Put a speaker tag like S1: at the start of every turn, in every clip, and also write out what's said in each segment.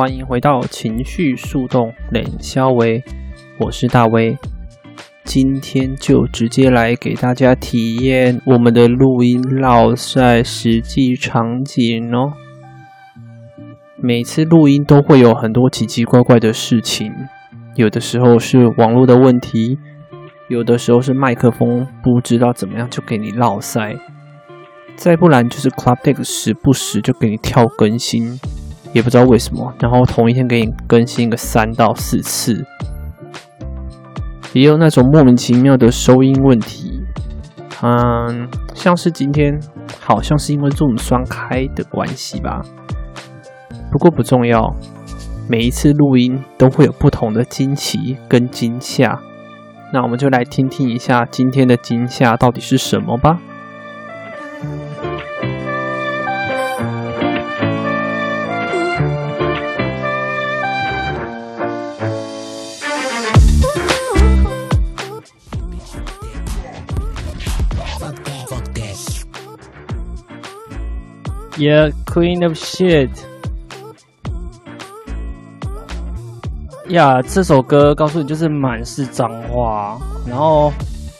S1: 欢迎回到情绪树洞冷肖威，我是大威。今天就直接来给大家体验我们的录音烙赛实际场景哦。每次录音都会有很多奇奇怪怪的事情，有的时候是网络的问题，有的时候是麦克风不知道怎么样就给你烙赛，再不然就是 Club Deck 时不时就给你跳更新。也不知道为什么，然后同一天给你更新个三到四次，也有那种莫名其妙的收音问题，嗯，像是今天好像是因为 Zoom 双开的关系吧，不过不重要，每一次录音都会有不同的惊奇跟惊吓，那我们就来听听一下今天的惊吓到底是什么吧。Yeah, Queen of Shit。呀，这首歌告诉你就是满是脏话，然后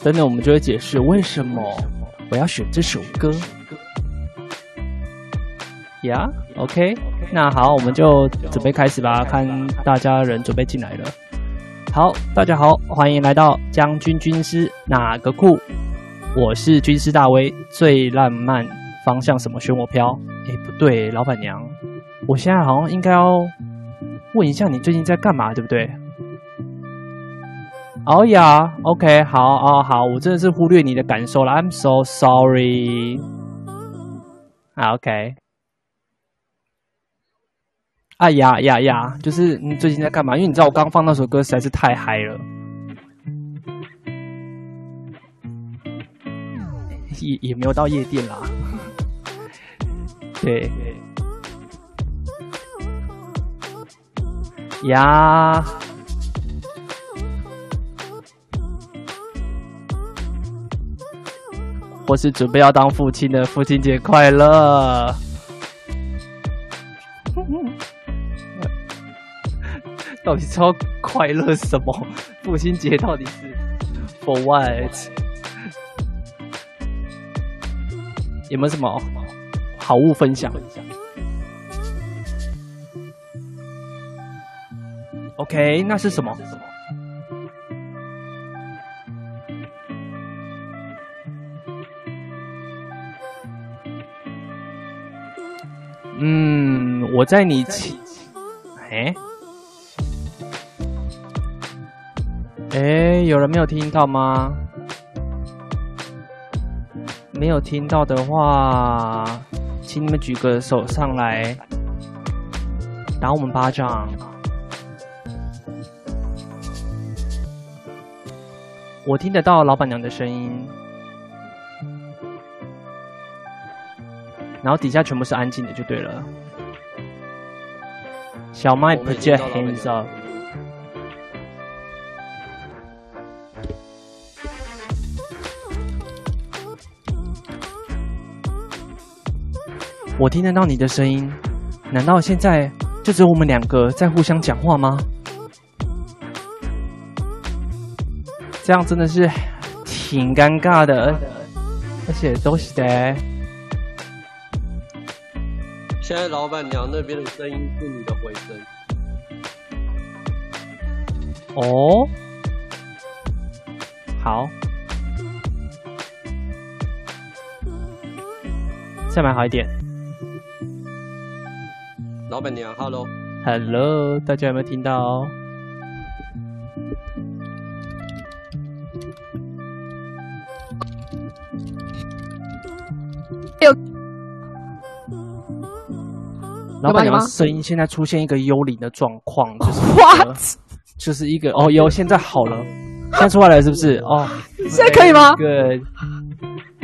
S1: 等等我们就会解释为什么我要选这首歌。呀，OK，那好，我们就准备开始吧，看大家人准备进来了。好，大家好，欢迎来到将军军师哪个酷？我是军师大威，最浪漫方向什么选我飘。哎，不对，老板娘，我现在好像应该要问一下你最近在干嘛，对不对？哦呀，OK，好哦，好，我真的是忽略你的感受了，I'm so sorry。，OK。哎呀呀呀，就是你最近在干嘛？因为你知道我刚放那首歌实在是太嗨了，也也没有到夜店啦。对，呀，我是准备要当父亲的，父亲节快乐！到底超快乐什么？父亲节到底是 for what？有没有什么？好物分享。OK，那是什么？嗯，我在你起，哎，哎，有人没有听到吗？没有听到的话。请你们举个手上来，打我们巴掌。我听得到老板娘的声音，然后底下全部是安静的，就对了。小麦 put your hands up。我听得到你的声音，难道现在就只有我们两个在互相讲话吗？这样真的是挺尴尬的，而且都是的。
S2: 现在老板娘那边的声音是你的回声。
S1: 哦，好，再买好一点。
S2: 老板娘
S1: ，Hello，Hello，大家有没有听到？有。老板娘声音现在出现一个幽灵的状况，就是、
S3: 那个、What?
S1: 就是一个哦，有现在好了，现在出来了是不是？哦，
S3: 现在可以吗？
S1: 对，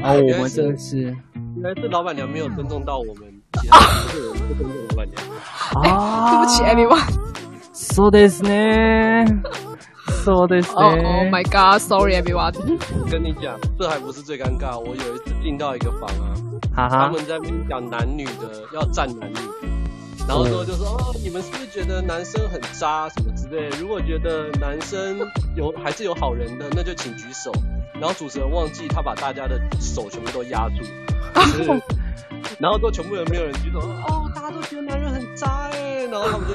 S1: 哦，我们真的是，
S2: 原来是老板娘没有尊重到我们，啊，不是不尊重老板娘
S3: 啊，对不起，everyone。
S1: So this 呢？So this 呢
S3: ？Oh my God，Sorry everyone。
S2: 跟你讲，这还不是最尴尬。我有一次进到一个房啊，他们在那边讲男女的，要站男女。然后之后就说哦，你们是不是觉得男生很渣什么之类？如果觉得男生有还是有好人的，那就请举手。然后主持人忘记他把大家的手全部都压住，就是、然后都全部人没有人举手。哦，大家都觉得男人很渣哎，然后他们就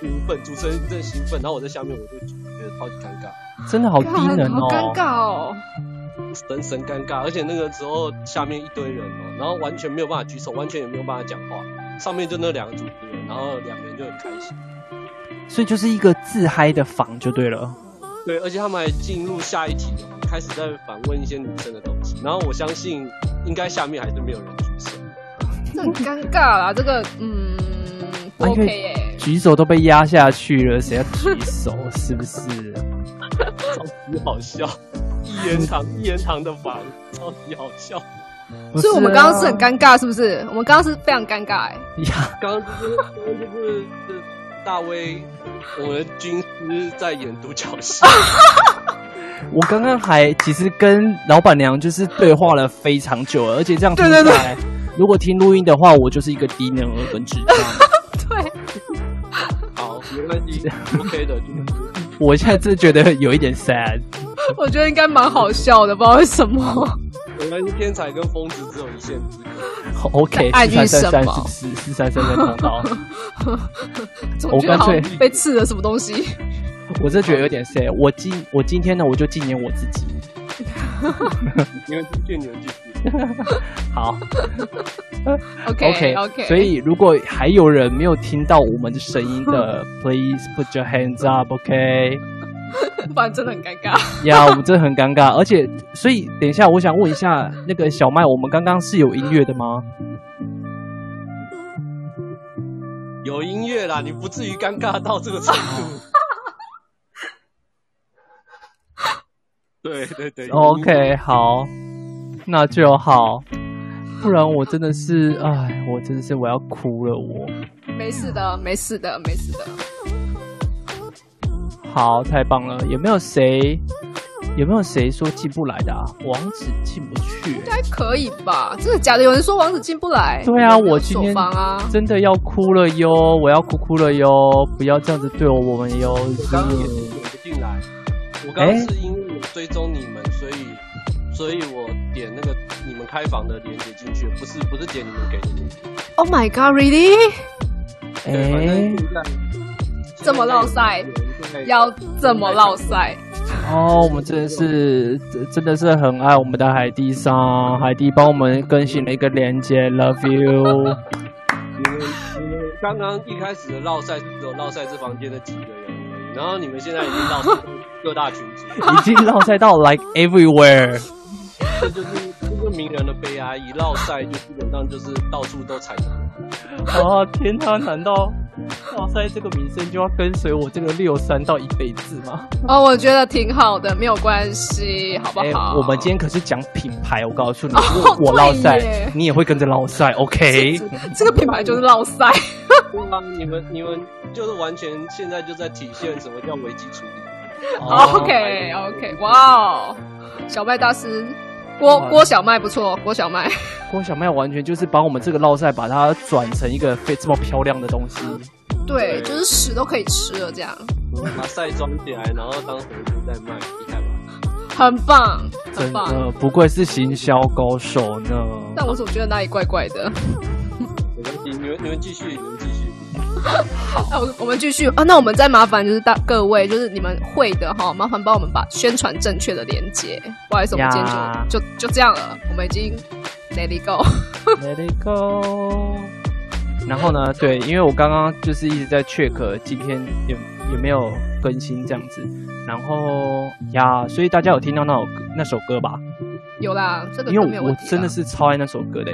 S2: 兴奋，主持人真的兴奋。然后我在下面，我就觉得超级尴尬，
S1: 真的好低能哦，
S3: 好尴尬哦，
S2: 神神尴尬。而且那个时候下面一堆人哦，然后完全没有办法举手，完全也没有办法讲话。上面就那两个主持人，然后两个人就很开心，
S1: 所以就是一个自嗨的房就对了。
S2: 对，而且他们还进入下一题，开始在反问一些女生的东西。然后我相信，应该下面还是没有人举手。
S3: 这很尴尬啦，这个嗯不 OK 耶、欸，
S1: 举手都被压下去了，谁要举手？是不是？
S2: 超级好笑，一言堂一言堂的房，超级好笑。
S3: 所以我们刚刚是很尴尬，是不是？我们刚刚是非常尴尬哎、欸。
S2: 呀，刚刚就是刚刚就是是大威，我们军师在演独角戏。
S1: 我刚刚还其实跟老板娘就是对话了非常久，而且这样听起来，对对对，如果听录音的话，我就是一个低能儿跟智障。
S3: 对，
S2: 好，没关系，OK 的。
S1: 我现在真的觉得有一点 sad。
S3: 我觉得应该蛮好笑的，不知道为什么。
S2: 原来是天才跟疯子只有一线之隔。
S1: OK，
S3: 爱句什么？
S1: 四四三三三通道。
S3: 我干脆被刺了什么东西。
S1: 我真觉得有点 sad。我今我今天呢，我就纪念我自己。
S2: 你们继续，你们继续。
S1: 好。
S3: OK
S1: OK
S3: OK。
S1: 所以如果还有人没有听到我们的声音的，Please put your hands up。OK。
S3: 不然真的很尴尬。
S1: 呀，我们真的很尴尬，而且，所以等一下，我想问一下那个小麦，我们刚刚是有音乐的吗？
S2: 有音乐啦，你不至于尴尬到这个程度。对 对对。
S1: OK，好，那就好，不然我真的是，哎，我真的是我要哭了，我。
S3: 没事的，没事的，没事的。
S1: 好，太棒了！有没有谁？有没有谁说进不来的啊？王子进不去，
S3: 应该可以吧？真的假的？有人说王子进不来。
S1: 对啊，我今天真的要哭了哟！我要哭哭了哟！不要这样子对我，我们哟。
S2: 我刚刚也不进来，我刚刚是因为我追踪你们，所以所以我点那个你们开房的链接进去，不是不是点你们给的链接。
S3: Oh my god, really？
S1: 哎。
S3: 这么绕赛，要这么绕赛
S1: 哦！我们真的是，真的是很爱我们的海蒂桑，海蒂帮我们更新了一个链接，Love you。
S2: 你们你们刚刚一开始的绕赛只有绕赛这房间的几个人而已，然后你们现在已经烙赛 各大群组，
S1: 已经绕赛到 like everywhere。
S2: 这就是这就是名人的悲哀，一落赛就基本上就是到处都踩到。
S1: 哦天哪，难道？烙赛这个名声就要跟随我这个六三到一辈子吗？
S3: 哦，我觉得挺好的，没有关系，好不好？
S1: 欸、我们今天可是讲品牌，我告诉你，如果我落赛，你也会跟着落赛，OK？
S3: 这，个品牌就是落赛。
S2: 对啊，你们你们就是完全现在就在体现什么叫危机处理。
S3: Oh, OK OK，哇哦，小麦大师。郭郭小麦不错，郭小麦，
S1: 郭小麦完全就是把我们这个烙赛，把它转成一个非这么漂亮的东西。
S3: 对，就是屎都可以吃了这样。
S2: 把赛装起来，然后当盒子在卖，厉害吧？
S3: 很棒，很棒，
S1: 真的不愧是行销高手呢。
S3: 但我总觉得哪里怪怪的。
S2: 没关系，你们你们继续，你们继续。
S3: 好，那我我们继续啊。那我们再麻烦就是大各位，就是你们会的哈，麻烦帮我们把宣传正确的连接。不好意思，我们今天就就就这样了。我们已经 let it go，let
S1: it go。然后呢，对，因为我刚刚就是一直在 check 今天有有没有更新这样子。然后呀，所以大家有听到那首那首歌吧？
S3: 有啦，这个
S1: 因为我真的是超爱那首歌的。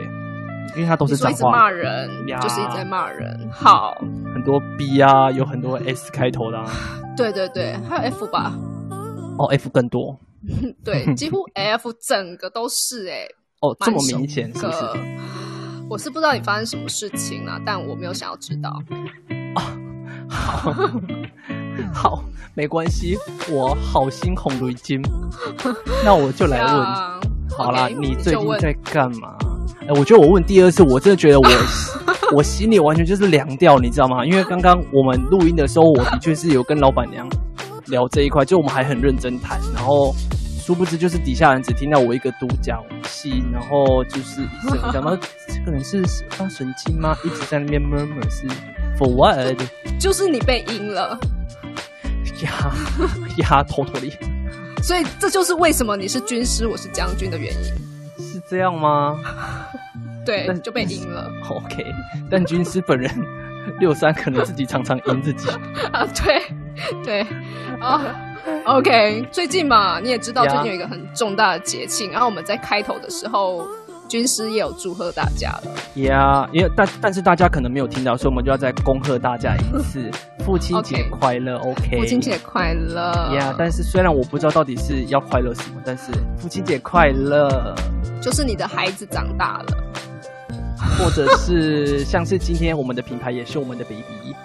S1: 因为他都是脏话，
S3: 一直骂人，就是一直在骂人。好，
S1: 很多 B 啊，有很多 S 开头的啊。
S3: 对对对，还有 F 吧？
S1: 哦，F 更多。
S3: 对，几乎 F 整个都是哎。
S1: 哦，这么明显是不是？
S3: 我是不知道你发生什么事情了，但我没有想要知道。
S1: 啊，好，好，没关系，我好心红如今。那我就来问，啊、好啦你最近在干嘛？哎，我觉得我问第二次，我真的觉得我我心里完全就是凉掉，你知道吗？因为刚刚我们录音的时候，我的确是有跟老板娘聊这一块，就我们还很认真谈，然后。殊不知，就是底下人只听到我一个独角戏，然后就是一直讲到这个人是发神经吗？一直在那边 murmur 是 for what？
S3: 就是你被阴了
S1: 呀呀，偷偷的。
S3: 所以这就是为什么你是军师，我是将军的原因。
S1: 是这样吗？
S3: 对，但就被赢了。
S1: OK，但军师本人 六三可能自己常常赢自己
S3: 啊。对对啊。OK，最近嘛，你也知道最近有一个很重大的节庆.然后我们在开头的时候，军师也有祝贺大家了。
S1: 呀，因为但但是大家可能没有听到，所以我们就要再恭贺大家一次，父亲节快乐。OK，, okay.
S3: 父亲节快乐。
S1: 呀，但是虽然我不知道到底是要快乐什么，但是父亲节快乐。
S3: 就是你的孩子长大了，
S1: 或者是像是今天我们的品牌也是我们的 baby。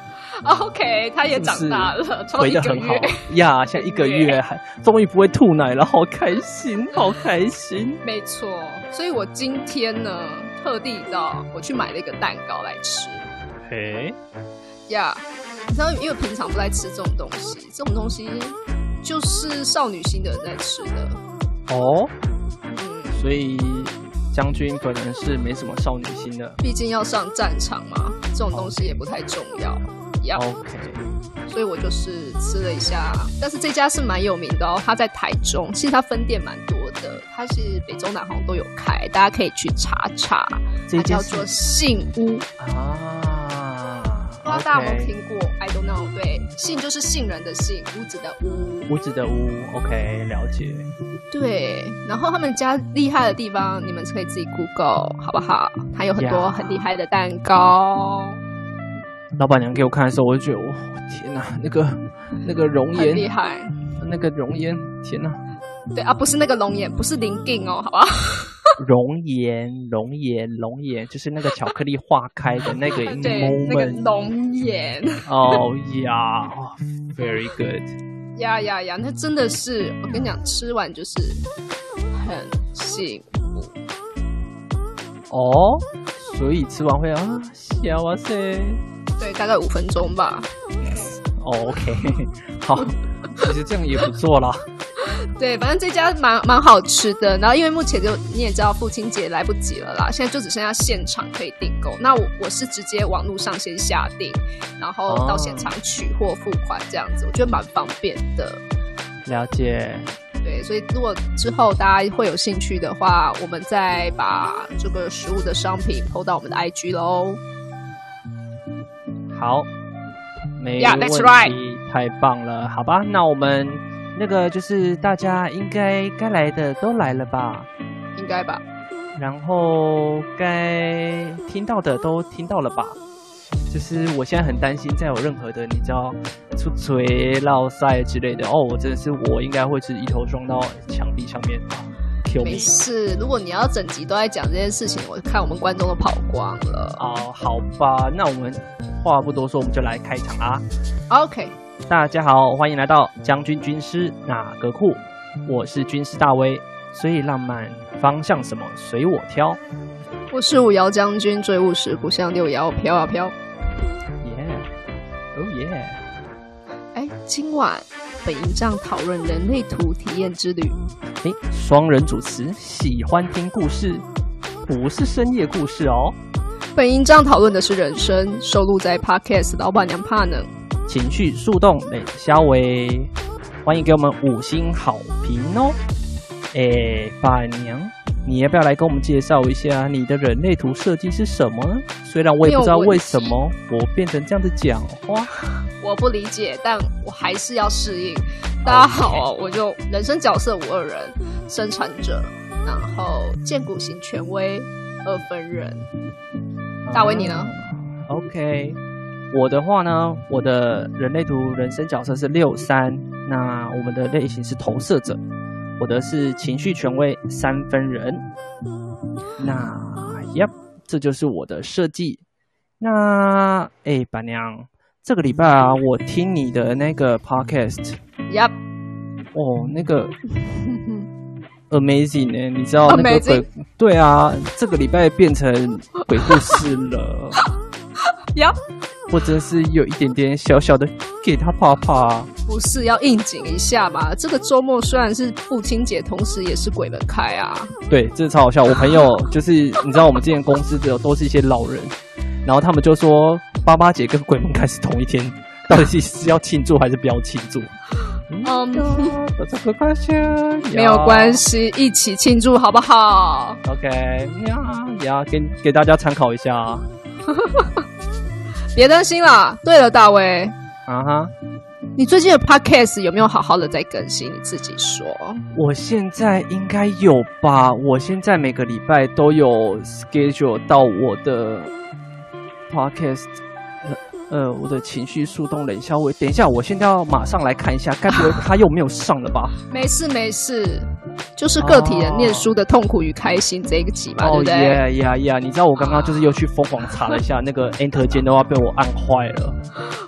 S3: OK，他也长大了，
S1: 回的很好呀，现在一个月还终于不会吐奶了，好开心，好开心。
S3: 没错，所以我今天呢，特地到我去买了一个蛋糕来吃。
S1: 嘿，
S3: 呀，你知道，因为平常不爱吃这种东西，这种东西就是少女心的人在吃的。
S1: 哦，嗯，所以将军本人是没什么少女心的，
S3: 毕竟要上战场嘛，这种东西也不太重要。
S1: OK，
S3: 所以我就是吃了一下，但是这家是蛮有名的哦，它在台中，其实它分店蛮多的，它是北中南好像都有开，大家可以去查查。它叫做信屋
S1: 啊，
S3: 道大家有没有听过？I don't know。对，杏就是杏仁的杏，屋子的屋，
S1: 屋子的屋。OK，了解。
S3: 对，然后他们家厉害的地方，你们可以自己 Google 好不好？还有很多很厉害的蛋糕。
S1: 老板娘给我看的时候，我就觉得，我天哪，那个那个熔岩
S3: 厉害，
S1: 那个熔岩，天哪！
S3: 对啊，不是那个龙眼，不是林定哦，好吧？
S1: 熔岩，熔岩，熔岩，就是那个巧克力化开的那个 moment。
S3: 对，那个龙颜。
S1: 哦呀，very good。
S3: 呀呀呀，那真的是，我跟你讲，吃完就是很幸福。
S1: 哦，所以吃完会啊，笑哇塞。
S3: 对，大概五分钟吧。
S1: Oh, OK，好，其实这样也不错啦。
S3: 对，反正这家蛮蛮好吃的。然后因为目前就你也知道，父亲节来不及了啦，现在就只剩下现场可以订购。那我我是直接网络上先下订，然后到现场取货付款这样子，我觉得蛮方便的。
S1: 了解。
S3: 对，所以如果之后大家会有兴趣的话，我们再把这个食物的商品 PO 到我们的 IG 喽。
S1: 好，没问题，yeah, that's right. 太棒了，好吧，那我们那个就是大家应该该来的都来了吧？
S3: 应该吧。
S1: 然后该听到的都听到了吧？就是我现在很担心，再有任何的你知道出锤、落赛之类的哦，我真的是我应该会是一头撞到墙壁上面。
S3: 没事，如果你要整集都在讲这件事情，我看我们观众都跑光了。
S1: 哦，好吧，那我们话不多说，我们就来开场啊。
S3: OK，
S1: 大家好，欢迎来到将军军师哪个酷？我是军师大威，最浪漫方向什么随我挑。
S3: 我是五爻将军，最务实，不像六爻飘啊飘。
S1: 耶，哦耶。
S3: 哎，今晚。本营帐讨论人类图体验之旅。
S1: 哎，双人主持，喜欢听故事，不是深夜故事哦。
S3: 本营帐讨论的是人生，收录在 Podcast 老板娘怕呢。
S1: 情绪树洞冷肖威，欢迎给我们五星好评哦。哎，板娘，你要不要来跟我们介绍一下你的人类图设计是什么呢？虽然我也不知道为什么我变成这样子讲话。
S3: 我不理解，但我还是要适应。大家好，我就人生角色五二人，生产者，然后荐骨型权威，二分人。大威，你呢
S1: ？OK，我的话呢，我的人类图人生角色是六三，那我们的类型是投射者，我的是情绪权威三分人。那，Yep，，这就是我的设计。那哎，板娘，这个礼拜啊，我听你的那个 podcast。
S3: Yep。
S1: 哦，那个。Amazing 呢？你知道那个鬼？对啊，这个礼拜变成鬼故事了。
S3: 呀，
S1: 我真是有一点点小小的给他怕怕。
S3: 不是要应景一下吗？这个周末虽然是父亲节，同时也是鬼门开啊。
S1: 对，这超好笑。我朋友 就是你知道，我们之前公司的都是一些老人，然后他们就说八八节跟鬼门开是同一天，到底是要庆祝还是不要庆祝？
S3: 嗯，没有关系，一起庆祝好不好
S1: ？OK，呀呀，给给大家参考一下。
S3: 别担心啦。对了，大卫，
S1: 啊哈，
S3: 你最近的 Podcast 有没有好好的在更新？你自己说。
S1: 我现在应该有吧？我现在每个礼拜都有 schedule 到我的 Podcast。呃，我的情绪速冻冷消微。等一下，我现在要马上来看一下，该不会他又没有上了吧？
S3: 没事没事，就是个体人念书的痛苦与开心这一个集嘛，
S1: 哦、
S3: 对不对？
S1: 呀呀呀！你知道我刚刚就是又去疯狂查了一下，那个 Enter 键都要被我按坏了。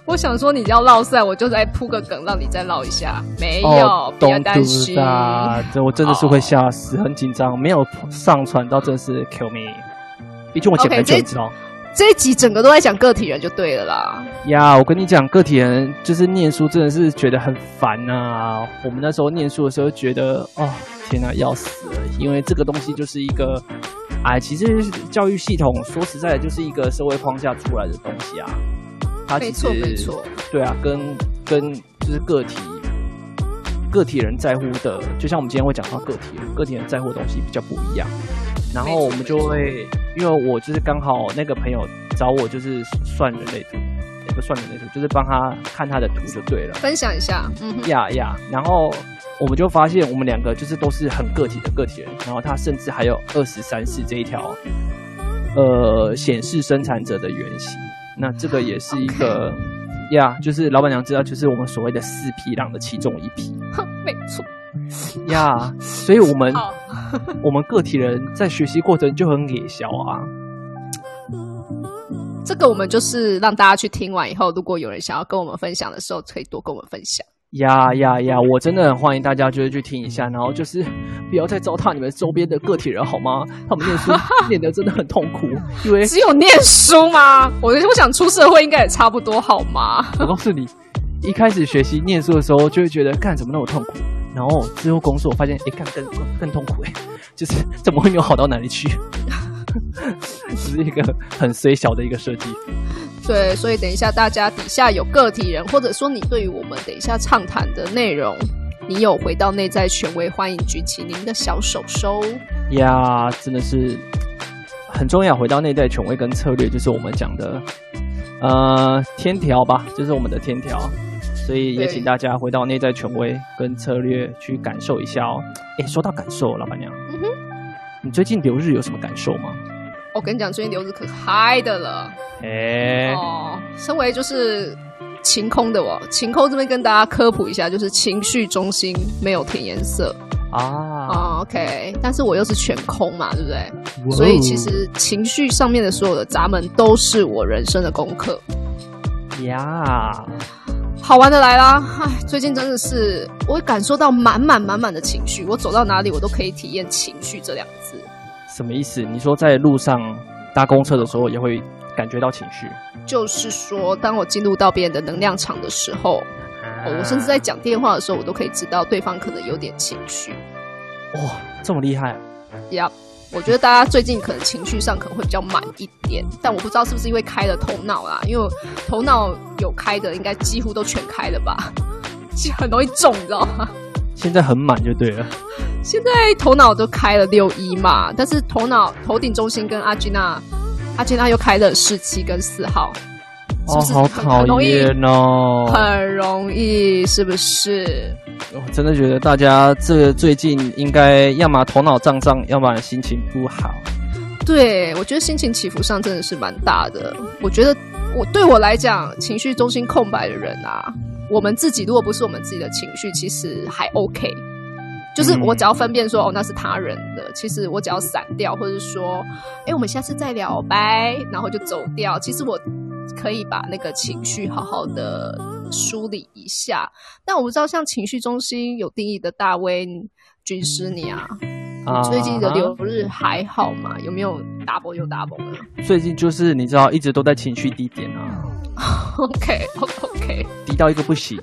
S3: 我想说你要烙赛，我就再铺个梗让你再烙一下。没有，哦、不要担心。
S1: 这我真的是会吓死，很紧张，没有上传到，真的是 kill me。毕竟我剪很久，你知道。
S3: 这一集整个都在讲个体人就对了啦。
S1: 呀，我跟你讲，个体人就是念书真的是觉得很烦呐、啊。我们那时候念书的时候觉得，哦，天哪，要死了！因为这个东西就是一个，哎，其实教育系统说实在的，就是一个社会框架出来的东西啊。它其实，没错，没错。对啊，跟跟就是个体个体人在乎的，就像我们今天会讲到个体人，个体人在乎的东西比较不一样。然后我们就会，因为我就是刚好那个朋友找我，就是算人类图，也不算人类图，就是帮他看他的图就对了。
S3: 分享一下，嗯，
S1: 呀呀。然后我们就发现，我们两个就是都是很个体的个体人。然后他甚至还有二十三世这一条，呃，显示生产者的原型。那这个也是一个，呀，就是老板娘知道，就是我们所谓的四匹狼的其中一匹。
S3: 哼没错。
S1: 呀，所以我们。我们个体人在学习过程就很野小啊，
S3: 这个我们就是让大家去听完以后，如果有人想要跟我们分享的时候，可以多跟我们分享。
S1: 呀呀呀！我真的很欢迎大家就是去听一下，然后就是不要再糟蹋你们周边的个体人好吗？他们念书念的真的很痛苦，因为
S3: 只有念书吗？我我想出社会应该也差不多好吗？
S1: 我告诉你，一开始学习念书的时候就会觉得干什么那么痛苦。然后之后工作，我发现哎，干更更更痛苦哎，就是 怎么会没有好到哪里去？只是一个很衰小的一个设计。
S3: 对，所以等一下大家底下有个体人，或者说你对于我们等一下畅谈的内容，你有回到内在权威，欢迎举起您的小手手。
S1: 呀，真的是很重要。回到内在权威跟策略，就是我们讲的呃天条吧，就是我们的天条。所以也请大家回到内在权威跟策略去感受一下哦。哎，说到感受，老板娘，嗯哼，你最近留日有什么感受吗？
S3: 我跟你讲，最近留日可嗨的了。
S1: 哎，
S3: 哦，身为就是晴空的我，晴空这边跟大家科普一下，就是情绪中心没有填颜色
S1: 啊。
S3: 哦，OK，但是我又是全空嘛，对不对？所以其实情绪上面的所有的闸门都是我人生的功课。
S1: 呀。
S3: 好玩的来啦！唉，最近真的是我会感受到满满满满的情绪，我走到哪里我都可以体验情绪这两个字。
S1: 什么意思？你说在路上搭公车的时候也会感觉到情绪？
S3: 就是说，当我进入到别人的能量场的时候，我甚至在讲电话的时候，我都可以知道对方可能有点情绪。
S1: 哇，这么厉害
S3: ！Yep。我觉得大家最近可能情绪上可能会比较满一点，但我不知道是不是因为开了头脑啦，因为头脑有开的应该几乎都全开了吧，其实很容易中，你知道吗？
S1: 现在很满就对了。
S3: 现在头脑都开了六一嘛，但是头脑头顶中心跟阿吉娜，阿吉娜又开了十七跟四号。
S1: 哦，是是好讨厌哦！
S3: 很容易，是不是？
S1: 我真的觉得大家这最近应该要么头脑胀胀，要么心情不好。
S3: 对，我觉得心情起伏上真的是蛮大的。我觉得我对我来讲，情绪中心空白的人啊，我们自己如果不是我们自己的情绪，其实还 OK。就是我只要分辨说，哦，那是他人的，其实我只要闪掉，或者说，哎，我们下次再聊，拜，然后就走掉。其实我可以把那个情绪好好的梳理一下。但我不知道，像情绪中心有定义的大威军师你啊。最近的流日还好吗？有没有 double 又 double 呢？
S1: 最近就是你知道，一直都在情绪低点啊。
S3: OK OK，
S1: 低到一个不行。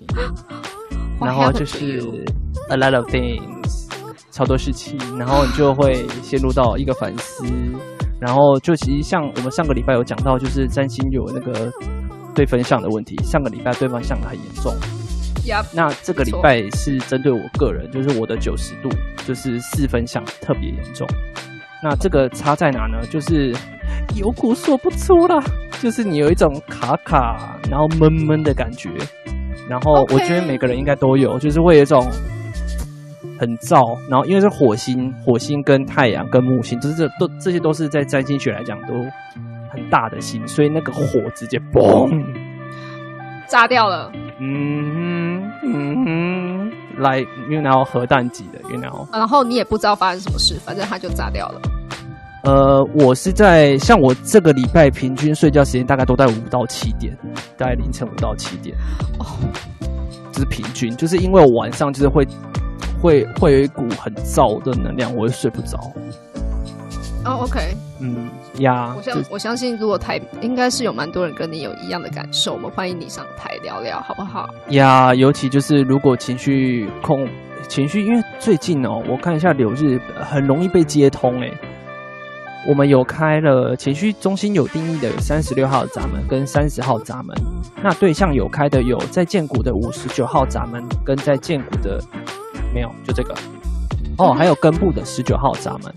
S1: 然后就是 a lot of things，超多事情，然后你就会陷入到一个反思。然后就其实像我们上个礼拜有讲到，就是占星有那个对分项的问题。上个礼拜对方项的很严重。
S3: Yep,
S1: 那这个礼拜是针对我个人，就是我的九十度，就是四分项特别严重。那这个差在哪呢？就是有苦说不出啦，就是你有一种卡卡，然后闷闷的感觉。然后我觉得每个人应该都有，就是会有一种很燥。然后因为是火星，火星跟太阳跟木星，就是这都这些都是在占星学来讲都很大的心，所以那个火直接嘣
S3: 炸掉了。
S1: 嗯哼，嗯哼，来，you know 核弹级的，you know。
S3: 然后你也不知道发生什么事，反正它就炸掉了。
S1: 呃，我是在像我这个礼拜平均睡觉时间大概都在五到七点，大概凌晨五到七点。哦，就是平均，就是因为我晚上就是会会会有一股很燥的能量，我会睡不着。
S3: 哦，OK，
S1: 嗯呀，
S3: 我相我相信，如果台应该是有蛮多人跟你有一样的感受，我们欢迎你上台聊聊，好不好？
S1: 呀，尤其就是如果情绪控情绪，因为最近哦，我看一下柳日很容易被接通诶。我们有开了情绪中心有定义的有三十六号闸门跟三十号闸门，那对象有开的有在建谷的五十九号闸门跟在建谷的没有，就这个哦，还有根部的十九号闸门。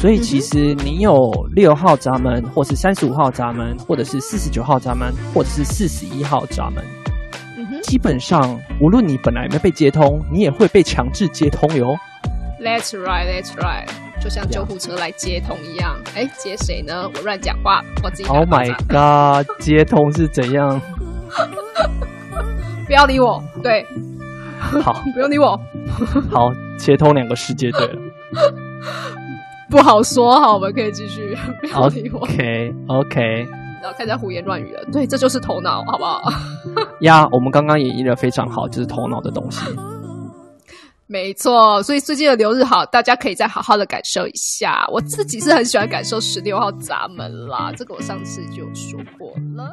S1: 所以其实你有六号闸门，或是三十五号闸门，或者是四十九号闸门，或者是四十一号闸门，基本上无论你本来没被接通，你也会被强制接通哟。
S3: That's right, that's right，就像救护车来接通一样。哎接谁呢？我乱讲话，我自己。
S1: Oh my god，接通是怎样？
S3: 不要理我。对，
S1: 好，
S3: 不用理我。
S1: 好，接通两个世界，对了。
S3: 不好说，好，我们可以继续。不要理我。
S1: OK，OK。
S3: 然后开始胡言乱语了。对，这就是头脑，好不好？
S1: 呀，我们刚刚演绎的非常好，就是头脑的东西。
S3: 没错，所以最近的留日好，大家可以再好好的感受一下。我自己是很喜欢感受十六号闸门啦，这个我上次就有说过了。